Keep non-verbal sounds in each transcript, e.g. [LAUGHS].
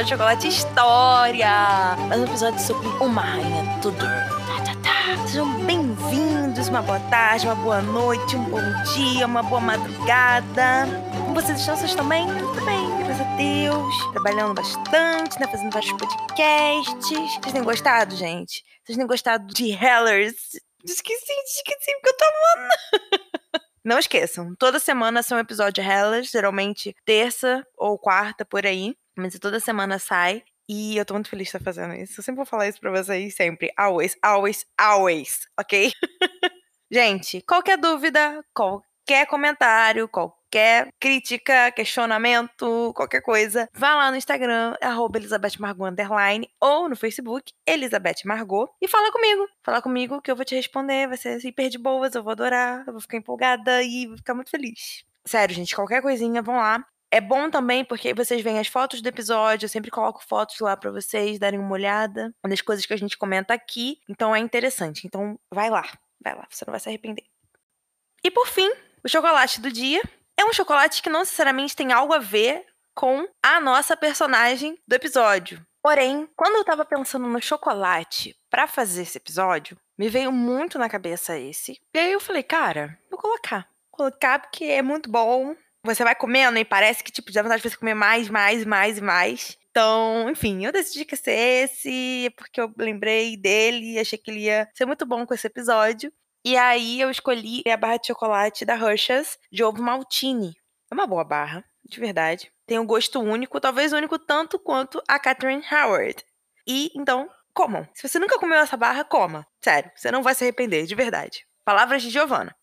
episódio de Chocolate História! Mais um episódio sobre uma rainha Tudor. Tá, tá, tá. Sejam bem-vindos, uma boa tarde, uma boa noite, um bom dia, uma boa madrugada. Como vocês estão? Vocês estão bem? Tudo bem, graças a Deus. Trabalhando bastante, né? Fazendo vários podcasts. Vocês têm gostado, gente? Vocês têm gostado de Hellers? Esqueci, esqueci porque eu tô amando. [LAUGHS] Não esqueçam, toda semana são um episódio Hellas, geralmente terça ou quarta por aí, mas toda semana sai. E eu tô muito feliz de estar fazendo isso. Eu sempre vou falar isso pra vocês, sempre. Always, always, always, ok? [LAUGHS] Gente, qualquer dúvida, qualquer comentário, qualquer crítica, questionamento, qualquer coisa, vá lá no Instagram, arroba Elizabeth ou no Facebook, Elizabeth Margot, e fala comigo. Fala comigo que eu vou te responder, vai ser hiper de boas, eu vou adorar, eu vou ficar empolgada e vou ficar muito feliz. Sério, gente, qualquer coisinha, vão lá. É bom também porque vocês veem as fotos do episódio, eu sempre coloco fotos lá para vocês darem uma olhada nas coisas que a gente comenta aqui, então é interessante. Então vai lá, vai lá, você não vai se arrepender. E por fim, o chocolate do dia é um chocolate que não necessariamente tem algo a ver com a nossa personagem do episódio. Porém, quando eu tava pensando no chocolate para fazer esse episódio, me veio muito na cabeça esse. E aí eu falei, cara, vou colocar. Vou colocar porque é muito bom. Você vai comendo e parece que, tipo, dá vontade de você comer mais, mais, mais e mais. Então, enfim, eu decidi que ia ser esse, porque eu lembrei dele e achei que ele ia ser muito bom com esse episódio. E aí eu escolhi a barra de chocolate da Hershey's de ovo maltine. É uma boa barra, de verdade. Tem um gosto único, talvez único tanto quanto a Catherine Howard. E então, comam. Se você nunca comeu essa barra, coma. Sério, você não vai se arrepender, de verdade. Palavras de Giovanna.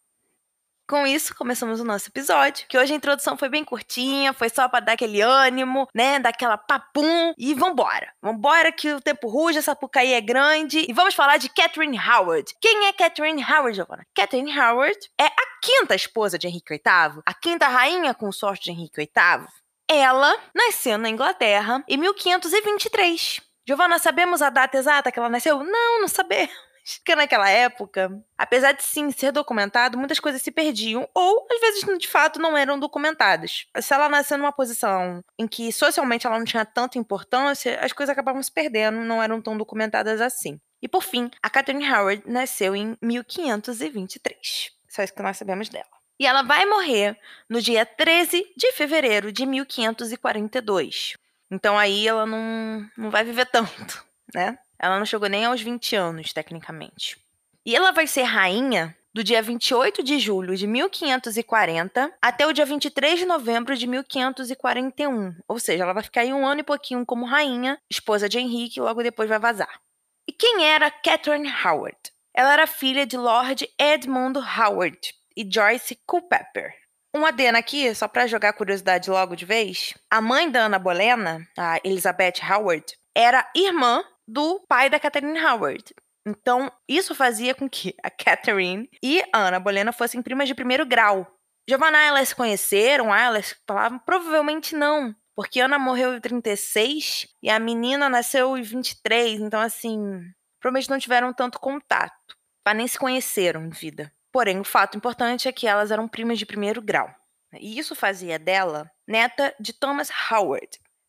Com isso, começamos o nosso episódio, que hoje a introdução foi bem curtinha, foi só para dar aquele ânimo, né, daquela papum, e vambora. Vambora que o tempo ruge, essa pucaí é grande, e vamos falar de Catherine Howard. Quem é Catherine Howard, Giovanna? Catherine Howard é a quinta esposa de Henrique VIII, a quinta rainha consorte de Henrique VIII. Ela nasceu na Inglaterra em 1523. Giovanna, sabemos a data exata que ela nasceu? Não, não sabemos. Porque naquela época, apesar de sim ser documentado, muitas coisas se perdiam ou às vezes de fato não eram documentadas. Se ela nasceu numa posição em que socialmente ela não tinha tanta importância, as coisas acabavam se perdendo, não eram tão documentadas assim. E por fim, a Catherine Howard nasceu em 1523. Só isso que nós sabemos dela. E ela vai morrer no dia 13 de fevereiro de 1542. Então aí ela não, não vai viver tanto, né? Ela não chegou nem aos 20 anos, tecnicamente. E ela vai ser rainha do dia 28 de julho de 1540 até o dia 23 de novembro de 1541. Ou seja, ela vai ficar aí um ano e pouquinho como rainha, esposa de Henrique, e logo depois vai vazar. E quem era Catherine Howard? Ela era filha de Lord Edmund Howard e Joyce Culpeper. Um adeno aqui, só para jogar curiosidade logo de vez. A mãe da Ana Bolena, a Elizabeth Howard, era irmã do pai da Catherine Howard. Então, isso fazia com que a Catherine e a Ana Bolena fossem primas de primeiro grau. Giovanna elas se conheceram? Ah, elas falavam provavelmente não. Porque Ana morreu em 36 e a menina nasceu em 23. Então, assim, provavelmente não tiveram tanto contato. Mas nem se conheceram em vida. Porém, o fato importante é que elas eram primas de primeiro grau. E isso fazia dela neta de Thomas Howard.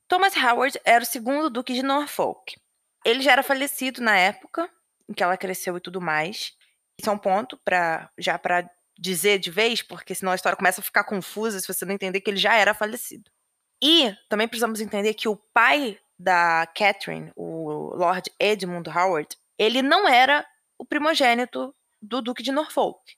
Thomas Howard era o segundo duque de Norfolk. Ele já era falecido na época em que ela cresceu e tudo mais. Isso é um ponto para já para dizer de vez, porque senão a história começa a ficar confusa se você não entender que ele já era falecido. E também precisamos entender que o pai da Catherine, o Lord Edmund Howard, ele não era o primogênito do Duque de Norfolk.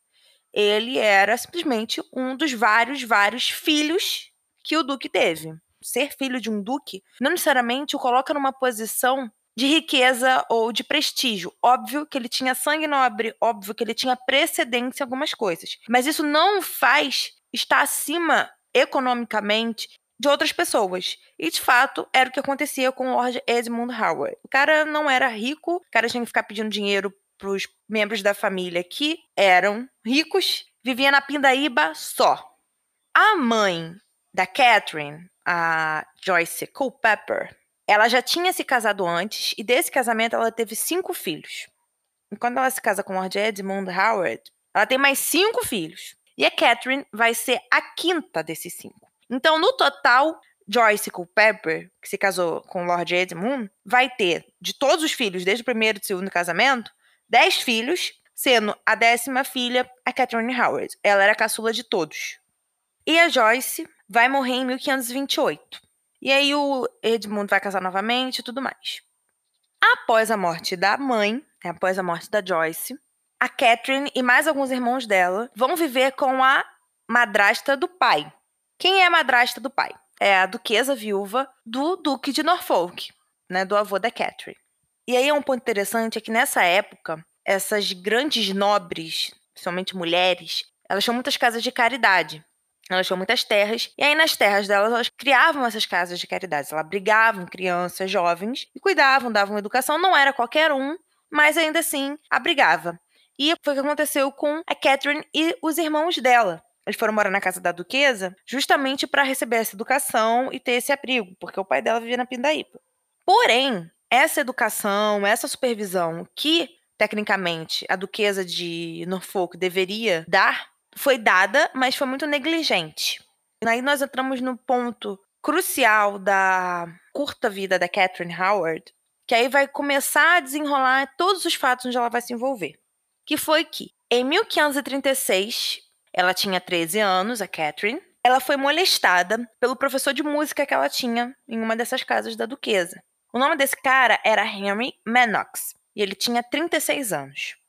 Ele era simplesmente um dos vários, vários filhos que o Duque teve. Ser filho de um Duque não necessariamente o coloca numa posição de riqueza ou de prestígio. Óbvio que ele tinha sangue nobre, óbvio que ele tinha precedência em algumas coisas. Mas isso não faz estar acima economicamente de outras pessoas. E de fato era o que acontecia com o Lord Edmund Howard. O cara não era rico, o cara tinha que ficar pedindo dinheiro para os membros da família que eram ricos, vivia na pindaíba só. A mãe da Catherine, a Joyce Culpeper, ela já tinha se casado antes e desse casamento ela teve cinco filhos. E quando ela se casa com o Lord Edmund Howard, ela tem mais cinco filhos. E a Catherine vai ser a quinta desses cinco. Então, no total, Joyce Culpepper, que se casou com Lord Edmund, vai ter, de todos os filhos, desde o primeiro e segundo casamento, dez filhos, sendo a décima filha a Catherine Howard. Ela era a caçula de todos. E a Joyce vai morrer em 1528. E aí o Edmund vai casar novamente e tudo mais. Após a morte da mãe, né, após a morte da Joyce, a Catherine e mais alguns irmãos dela vão viver com a madrasta do pai. Quem é a madrasta do pai? É a duquesa viúva do Duque de Norfolk, né, do avô da Catherine. E aí é um ponto interessante é que nessa época, essas grandes nobres, principalmente mulheres, elas tinham muitas casas de caridade. Elas tinham muitas terras, e aí nas terras delas elas criavam essas casas de caridade. Elas abrigavam crianças, jovens, e cuidavam, davam educação. Não era qualquer um, mas ainda assim abrigava. E foi o que aconteceu com a Catherine e os irmãos dela. Eles foram morar na casa da duquesa justamente para receber essa educação e ter esse abrigo, porque o pai dela vivia na Pindaíba. Porém, essa educação, essa supervisão que, tecnicamente, a duquesa de Norfolk deveria dar foi dada, mas foi muito negligente. Aí nós entramos no ponto crucial da curta vida da Catherine Howard, que aí vai começar a desenrolar todos os fatos onde ela vai se envolver. Que foi que, em 1536, ela tinha 13 anos, a Catherine, ela foi molestada pelo professor de música que ela tinha em uma dessas casas da duquesa. O nome desse cara era Henry Manox, e ele tinha 36 anos.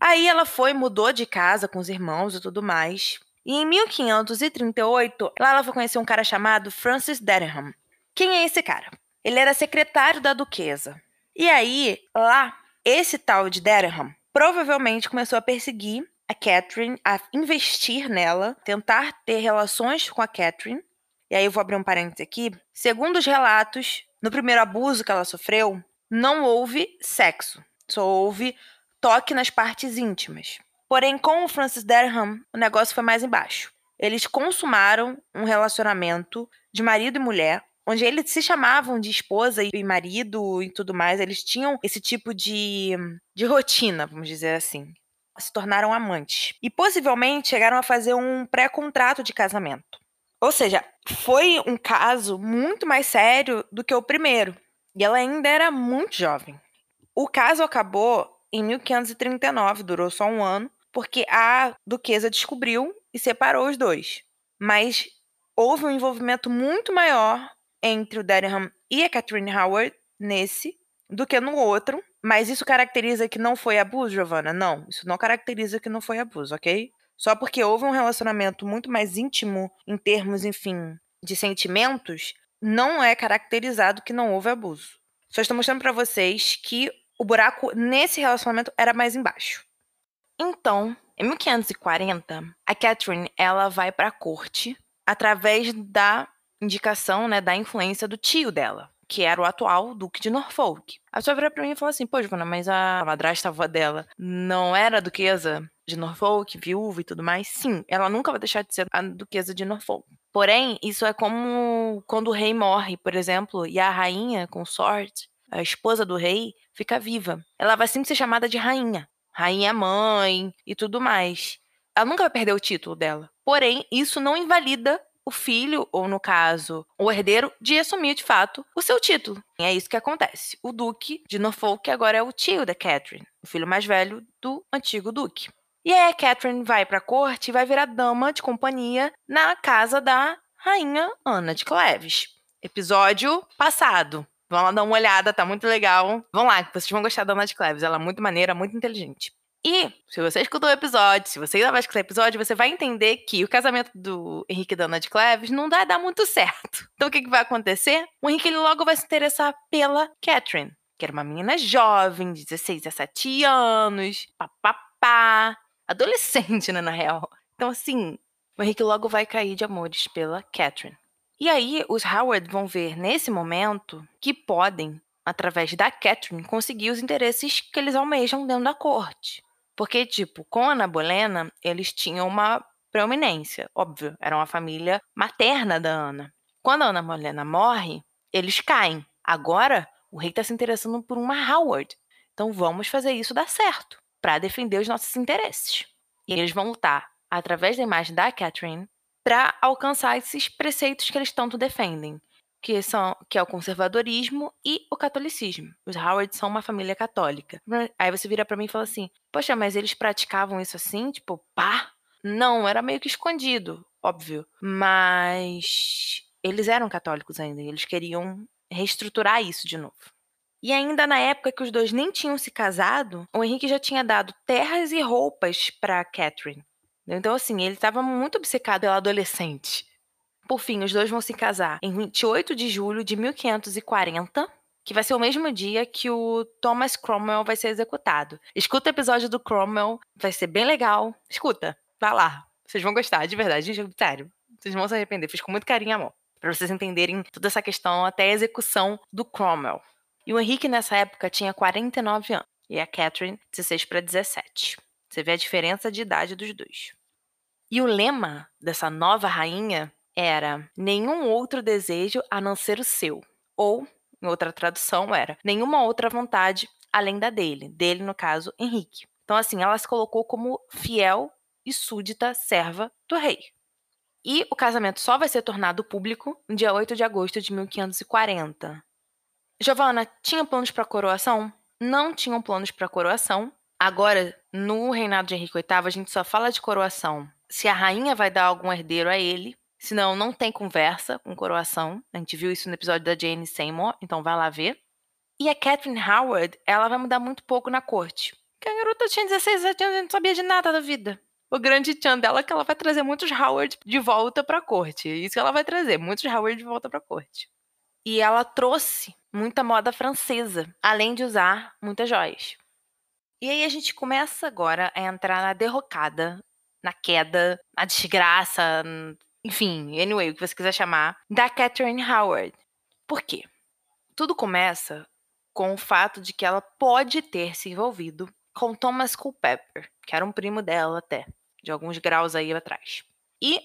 Aí ela foi, mudou de casa com os irmãos e tudo mais. E em 1538, lá ela foi conhecer um cara chamado Francis Derham. Quem é esse cara? Ele era secretário da duquesa. E aí, lá, esse tal de Derham provavelmente começou a perseguir a Catherine, a investir nela, tentar ter relações com a Catherine. E aí eu vou abrir um parênteses aqui. Segundo os relatos, no primeiro abuso que ela sofreu, não houve sexo. Só houve toque nas partes íntimas. Porém, com o Francis Derham, o negócio foi mais embaixo. Eles consumaram um relacionamento de marido e mulher, onde eles se chamavam de esposa e marido e tudo mais. Eles tinham esse tipo de, de rotina, vamos dizer assim. Se tornaram amantes. E possivelmente chegaram a fazer um pré-contrato de casamento. Ou seja, foi um caso muito mais sério do que o primeiro. E ela ainda era muito jovem. O caso acabou em 1539, durou só um ano, porque a duquesa descobriu e separou os dois. Mas houve um envolvimento muito maior entre o Derham e a Catherine Howard nesse do que no outro. Mas isso caracteriza que não foi abuso, Giovanna? Não, isso não caracteriza que não foi abuso, ok? Só porque houve um relacionamento muito mais íntimo em termos, enfim, de sentimentos, não é caracterizado que não houve abuso. Só estou mostrando para vocês que o buraco nesse relacionamento era mais embaixo. Então, em 1540, a Catherine ela vai para a corte através da indicação, né, da influência do tio dela, que era o atual Duque de Norfolk. A pessoa vira pra mim e fala assim: Pô, Giovana, mas a madrasta avó dela não era duquesa de Norfolk, viúva e tudo mais? Sim, ela nunca vai deixar de ser a duquesa de Norfolk. Porém, isso é como quando o rei morre, por exemplo, e a rainha, consorte, a esposa do rei, fica viva. Ela vai sempre ser chamada de rainha. Rainha mãe e tudo mais. Ela nunca vai perder o título dela. Porém, isso não invalida o filho, ou no caso, o herdeiro, de assumir de fato o seu título. E é isso que acontece. O Duque de Norfolk agora é o tio da Catherine, o filho mais velho do antigo Duque. E aí a Catherine vai para a corte e vai virar dama de companhia na casa da rainha Ana de Cleves. Episódio passado. Vão lá dar uma olhada, tá muito legal. Vão lá, que vocês vão gostar da Ana de Cleves. Ela é muito maneira, muito inteligente. E, se você escutou o episódio, se você ainda vai escutar o episódio, você vai entender que o casamento do Henrique e da Ana de Cleves não vai dar muito certo. [LAUGHS] Então, o que, que vai acontecer? O Henrique ele logo vai se interessar pela Catherine, que era uma menina jovem, de 16, 17 anos, papapá, adolescente, né, na real. Então, assim, o Henrique logo vai cair de amores pela Catherine. E aí, os Howard vão ver nesse momento que podem, através da Catherine, conseguir os interesses que eles almejam dentro da corte. Porque, tipo, com a Ana Bolena, eles tinham uma preeminência, óbvio, era uma família materna da Ana. Quando a Ana Bolena morre, eles caem. Agora, o rei está se interessando por uma Howard. Então vamos fazer isso dar certo, para defender os nossos interesses. E eles vão lutar através da imagem da Catherine, para alcançar esses preceitos que eles tanto defendem, que são que é o conservadorismo e o catolicismo. Os Howard são uma família católica. Aí você vira para mim e fala assim: "Poxa, mas eles praticavam isso assim, tipo, pá?" Não, era meio que escondido, óbvio, mas eles eram católicos ainda, e eles queriam reestruturar isso de novo. E ainda na época que os dois nem tinham se casado, o Henrique já tinha dado terras e roupas para Catherine. Então, assim, ele estava muito obcecado pela adolescente. Por fim, os dois vão se casar em 28 de julho de 1540, que vai ser o mesmo dia que o Thomas Cromwell vai ser executado. Escuta o episódio do Cromwell, vai ser bem legal. Escuta, vai lá. Vocês vão gostar, de verdade, gente, sério. Vocês vão se arrepender, fiz com muito carinho e amor. Pra vocês entenderem toda essa questão até a execução do Cromwell. E o Henrique nessa época tinha 49 anos e a Catherine 16 para 17. Você vê a diferença de idade dos dois. E o lema dessa nova rainha era nenhum outro desejo a não ser o seu. Ou, em outra tradução, era nenhuma outra vontade além da dele. Dele, no caso, Henrique. Então, assim, ela se colocou como fiel e súdita serva do rei. E o casamento só vai ser tornado público no dia 8 de agosto de 1540. Giovanna, tinha planos para coroação? Não tinham planos para coroação. Agora, no reinado de Henrique VIII, a gente só fala de coroação se a rainha vai dar algum herdeiro a ele. Senão, não tem conversa com coroação. A gente viu isso no episódio da Jane Seymour, então vai lá ver. E a Catherine Howard, ela vai mudar muito pouco na corte. Porque a garota tinha 16 anos e não sabia de nada da vida. O grande tchan dela é que ela vai trazer muitos Howard de volta pra corte. É isso que ela vai trazer, muitos Howard de volta pra corte. E ela trouxe muita moda francesa, além de usar muitas joias. E aí a gente começa agora a entrar na derrocada, na queda, na desgraça, enfim, anyway, o que você quiser chamar, da Catherine Howard. Por quê? Tudo começa com o fato de que ela pode ter se envolvido com Thomas Culpeper, que era um primo dela até, de alguns graus aí atrás. E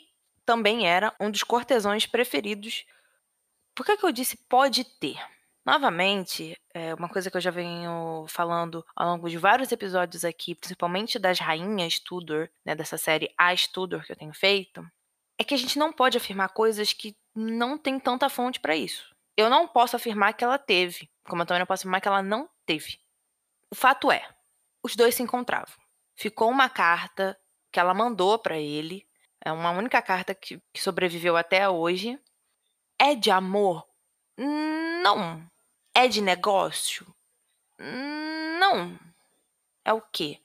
também era um dos cortesões preferidos. Por que, que eu disse pode ter? Novamente, é uma coisa que eu já venho falando ao longo de vários episódios aqui, principalmente das rainhas Tudor, né, dessa série As Tudor que eu tenho feito, é que a gente não pode afirmar coisas que não tem tanta fonte para isso. Eu não posso afirmar que ela teve, como eu também não posso afirmar que ela não teve. O fato é, os dois se encontravam. Ficou uma carta que ela mandou para ele, é uma única carta que, que sobreviveu até hoje. É de amor? Não. É de negócio? Não. É o quê?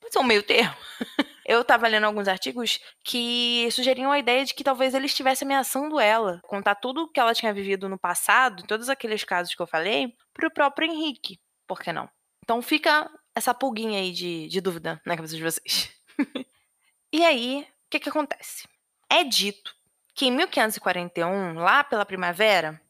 Pode ser um meio termo. [LAUGHS] Eu tava lendo alguns artigos que sugeriam a ideia de que talvez ele estivesse ameaçando ela, contar tudo o que ela tinha vivido no passado, todos aqueles casos que eu falei, pro próprio Henrique. Por que não? Então fica essa pulguinha aí de, de dúvida na cabeça de vocês. [LAUGHS] e aí, o que que acontece? É dito que em 1541, lá pela primavera,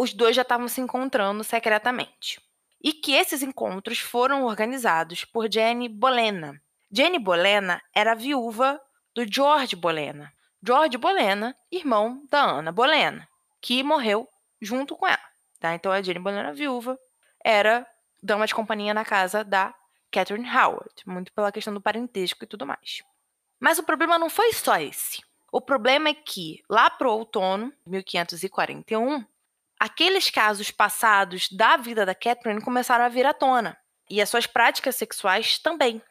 os dois já estavam se encontrando secretamente. E que esses encontros foram organizados por Jenny Bolena. Jenny Bolena era viúva do George Bolena. George Bolena, irmão da Ana Bolena, que morreu junto com ela. Tá? Então a Jenny Bolena, viúva, era dama de companhia na casa da Catherine Howard, muito pela questão do parentesco e tudo mais. Mas o problema não foi só esse. O problema é que, lá pro outono, 1541, aqueles casos passados da vida da Catherine começaram a vir à tona. E as suas práticas sexuais também.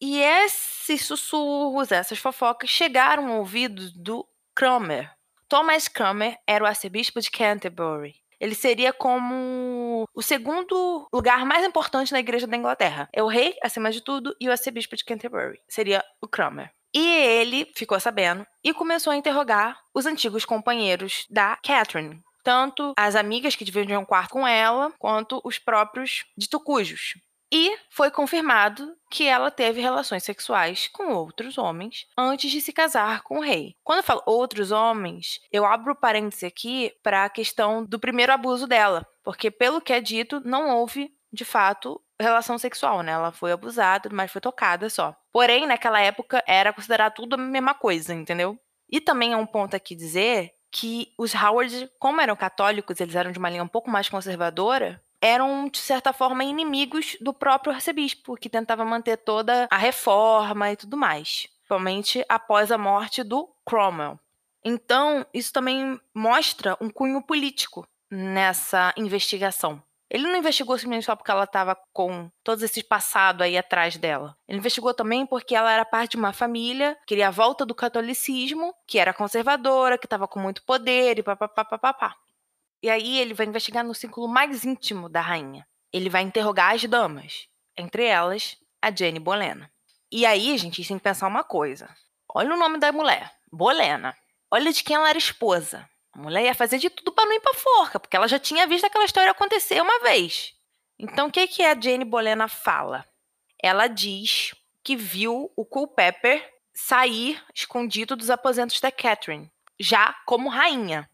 E esses sussurros, essas fofocas, chegaram ao ouvido do Cromer. Thomas Cromer era o arcebispo de Canterbury. Ele seria como o segundo lugar mais importante na igreja da Inglaterra. É o rei, acima de tudo, e o arcebispo de Canterbury. Seria o Cromer. E ele ficou sabendo e começou a interrogar os antigos companheiros da Catherine, tanto as amigas que dividiam um quarto com ela, quanto os próprios ditucujos. E foi confirmado que ela teve relações sexuais com outros homens antes de se casar com o rei. Quando eu falo outros homens, eu abro parênteses aqui para a questão do primeiro abuso dela, porque pelo que é dito, não houve de fato relação sexual, né? Ela foi abusada, mas foi tocada só. Porém, naquela época era considerado tudo a mesma coisa, entendeu? E também é um ponto aqui dizer que os Howard, como eram católicos, eles eram de uma linha um pouco mais conservadora, eram, de certa forma, inimigos do próprio arcebispo, que tentava manter toda a reforma e tudo mais. principalmente após a morte do Cromwell. Então, isso também mostra um cunho político nessa investigação. Ele não investigou simplesmente só porque ela estava com todos esses passados aí atrás dela. Ele investigou também porque ela era parte de uma família, queria a volta do catolicismo, que era conservadora, que estava com muito poder e papapá. E aí ele vai investigar no círculo mais íntimo da rainha. Ele vai interrogar as damas, entre elas a Jenny Bolena. E aí, gente, a gente tem que pensar uma coisa. Olha o nome da mulher, Bolena. Olha de quem ela era esposa. A mulher ia fazer de tudo para não ir pra forca, porque ela já tinha visto aquela história acontecer uma vez. Então, o que, que a Jane Bolena fala? Ela diz que viu o Culpepper sair escondido dos aposentos da Catherine, já como rainha.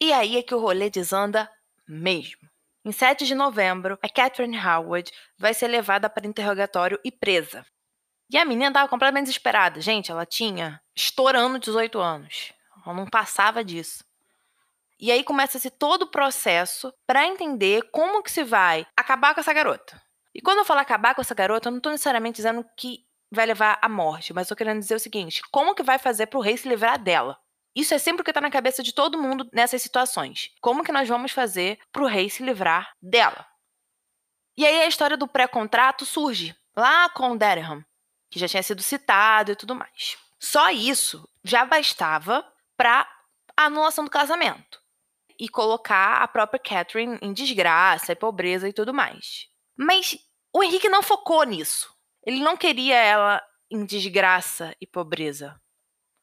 E aí é que o rolê desanda mesmo. Em 7 de novembro, a Catherine Howard vai ser levada para interrogatório e presa. E a menina estava completamente desesperada. Gente, ela tinha estourando 18 anos. Ela não passava disso. E aí começa-se todo o processo para entender como que se vai acabar com essa garota. E quando eu falo acabar com essa garota, eu não estou necessariamente dizendo que vai levar à morte, mas estou querendo dizer o seguinte: como que vai fazer para o rei se livrar dela? Isso é sempre o que está na cabeça de todo mundo nessas situações. Como que nós vamos fazer para o rei se livrar dela? E aí a história do pré-contrato surge lá com o Derham, que já tinha sido citado e tudo mais. Só isso já bastava para a anulação do casamento e colocar a própria Catherine em desgraça e pobreza e tudo mais. Mas o Henrique não focou nisso. Ele não queria ela em desgraça e pobreza.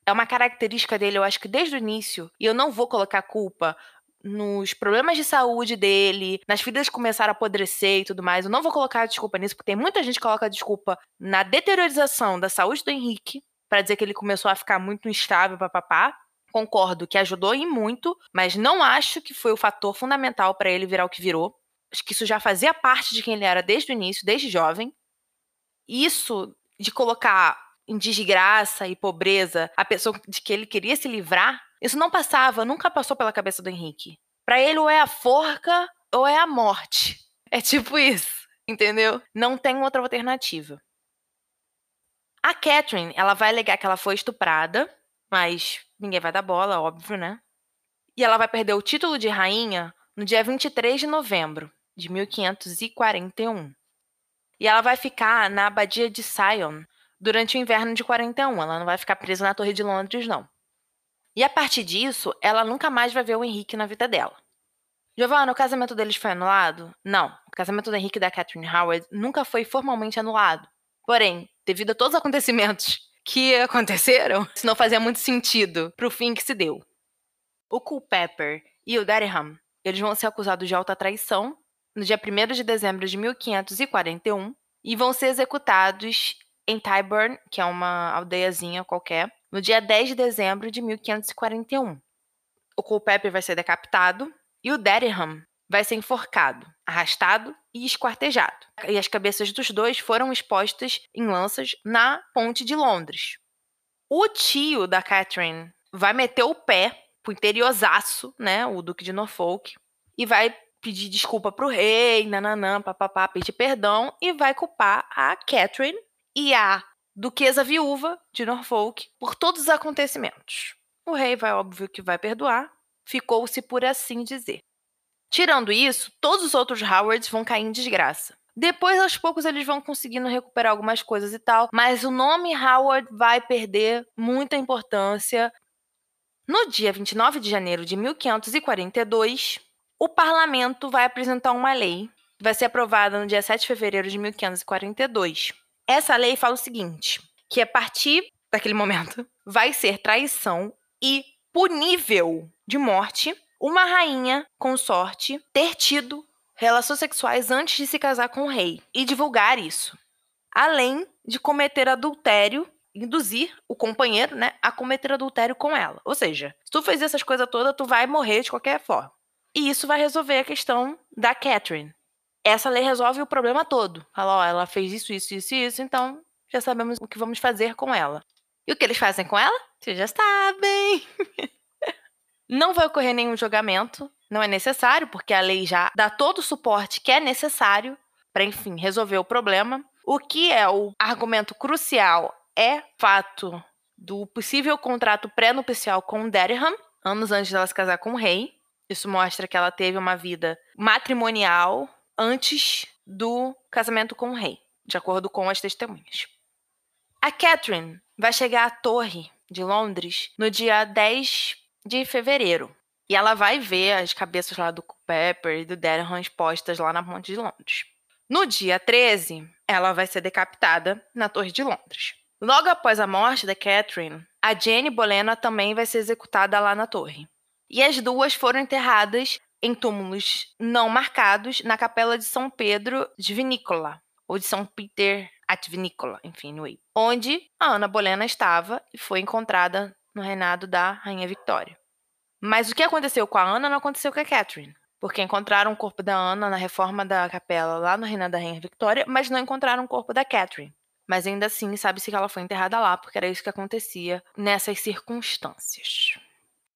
É uma característica dele, eu acho que desde o início, e eu não vou colocar culpa nos problemas de saúde dele, nas que começaram a apodrecer e tudo mais. Eu não vou colocar desculpa nisso, porque tem muita gente que coloca desculpa na deteriorização da saúde do Henrique, para dizer que ele começou a ficar muito instável, papapá concordo que ajudou em muito, mas não acho que foi o fator fundamental para ele virar o que virou. Acho que isso já fazia parte de quem ele era desde o início, desde jovem. Isso de colocar em desgraça e pobreza a pessoa de que ele queria se livrar, isso não passava, nunca passou pela cabeça do Henrique. Para ele, ou é a forca ou é a morte. [LAUGHS] É tipo isso, entendeu? Não tem outra alternativa. A Catherine, ela vai alegar que ela foi estuprada, mas ninguém vai dar bola, óbvio, né? E ela vai perder o título de rainha no dia 23 de novembro de 1541. E ela vai ficar na abadia de Sion durante o inverno de 41. Ela não vai ficar presa na Torre de Londres, não. E a partir disso, ela nunca mais vai ver o Henrique na vida dela. Giovanna, o casamento deles foi anulado? Não. O casamento do Henrique e da Catherine Howard nunca foi formalmente anulado. Porém, devido a todos os acontecimentos que aconteceram, isso não fazia muito sentido pro fim que se deu. O Culpeper e o Derham, eles vão ser acusados de alta traição no dia 1 de dezembro de 1541 e vão ser executados em Tyburn, que é uma aldeiazinha qualquer, no dia 10 de dezembro de 1541. O Culpeper vai ser decapitado e o Derham vai ser enforcado, arrastado e esquartejado. E as cabeças dos dois foram expostas em lanças na ponte de Londres. O tio da Catherine vai meter o pé pro interiorzaço, né, o Duque de Norfolk, e vai pedir desculpa pro rei, nananã, papapá, pedir perdão, e vai culpar a Catherine e a duquesa viúva de Norfolk por todos os acontecimentos. O rei vai, óbvio que vai perdoar, ficou-se por assim dizer. Tirando isso, todos os outros Howards vão cair em desgraça. Depois, aos poucos, eles vão conseguindo recuperar algumas coisas e tal, mas o nome Howard vai perder muita importância. No dia 29 de janeiro de 1542, o parlamento vai apresentar uma lei, vai ser aprovada no dia 7 de fevereiro de 1542. Essa lei fala o seguinte: que a partir daquele momento [LAUGHS] vai ser traição e punível de morte uma rainha consorte ter tido relações sexuais antes de se casar com o rei e divulgar isso. Além de cometer adultério, induzir o companheiro, né, a cometer adultério com ela. Ou seja, se tu fez essas coisas todas, tu vai morrer de qualquer forma. E isso vai resolver a questão da Catherine. Essa lei resolve o problema todo. Fala, ó, ela fez isso, isso, isso, isso, então já sabemos o que vamos fazer com ela. E o que eles fazem com ela? Vocês já sabem. [LAUGHS] Não vai ocorrer nenhum julgamento, não é necessário, porque a lei já dá todo o suporte que é necessário para, enfim, resolver o problema. O que é o argumento crucial é fato do possível contrato pré-nupcial com Derham, anos antes dela se casar com o rei. Isso mostra que ela teve uma vida matrimonial antes do casamento com o rei, de acordo com as testemunhas. A Catherine vai chegar à torre de Londres no dia 10 de fevereiro. E ela vai ver as cabeças lá do Pepper e do Derham expostas lá na ponte de Londres. No dia 13, ela vai ser decapitada na Torre de Londres. Logo após a morte da Catherine, a Jane Bolena também vai ser executada lá na torre. E as duas foram enterradas em túmulos não marcados na capela de São Pedro de Vinícola, ou de São Peter at Vinícola, enfim, no Way, onde a Ana Bolena estava e foi encontrada no reinado da Rainha Victoria. Mas o que aconteceu com a Ana não aconteceu com a Catherine. Porque encontraram o corpo da Ana na reforma da capela lá no reinado da Rainha Victoria, mas não encontraram o corpo da Catherine. Mas ainda assim, sabe-se que ela foi enterrada lá, porque era isso que acontecia nessas circunstâncias.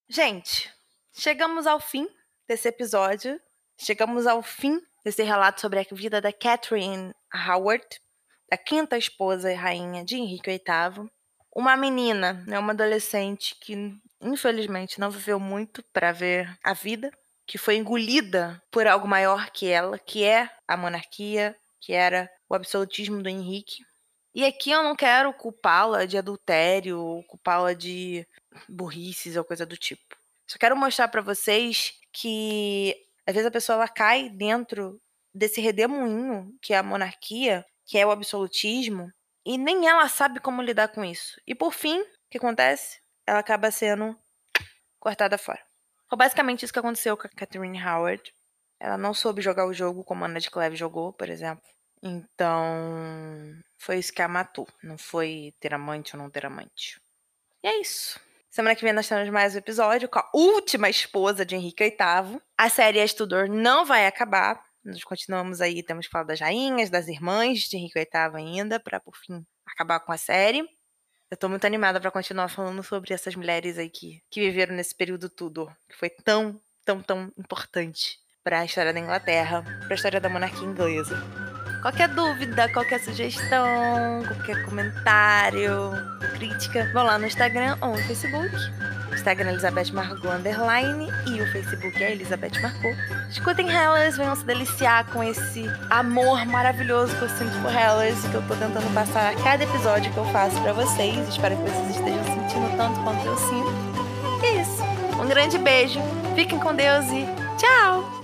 Gente, chegamos ao fim desse episódio. Chegamos ao fim desse relato sobre a vida da Catherine Howard, da quinta esposa e rainha de Henrique VIII. Uma menina, né, uma adolescente que infelizmente não viveu muito para ver a vida, que foi engolida por algo maior que ela, que é a monarquia, que era o absolutismo do Henrique. E aqui eu não quero culpá-la de adultério, culpá-la de burrices ou coisa do tipo. Só quero mostrar para vocês que às vezes a pessoa ela cai dentro desse redemoinho que é a monarquia, que é o absolutismo, e nem ela sabe como lidar com isso. E por fim, o que acontece? Ela acaba sendo cortada fora. Foi basicamente isso que aconteceu com a Catherine Howard. Ela não soube jogar o jogo como a Ana de Cleve jogou, por exemplo. Então, foi isso que a matou. Não foi ter amante ou não ter amante. E é isso. Semana que vem nós temos mais um episódio com a última esposa de Henrique VIII. A série A Tudor não vai acabar. Nós continuamos aí, temos que falar das rainhas, das irmãs de Henrique VIII ainda, para por fim acabar com a série. Eu tô muito animada para continuar falando sobre essas mulheres aí que, que viveram nesse período tudo, que foi tão, tão, tão importante para a história da Inglaterra, para a história da monarquia inglesa. Qualquer dúvida, qualquer sugestão, qualquer comentário, crítica, vão lá no Instagram ou no Facebook. Instagram é Elizabeth Margot Underline e o Facebook é Elizabeth Margot. Escutem Hellas, venham se deliciar com esse amor maravilhoso que eu sinto por Hellas, que eu tô tentando passar a cada episódio que eu faço para vocês. Espero que vocês estejam sentindo tanto quanto eu sinto. E é isso. Um grande beijo, fiquem com Deus e tchau!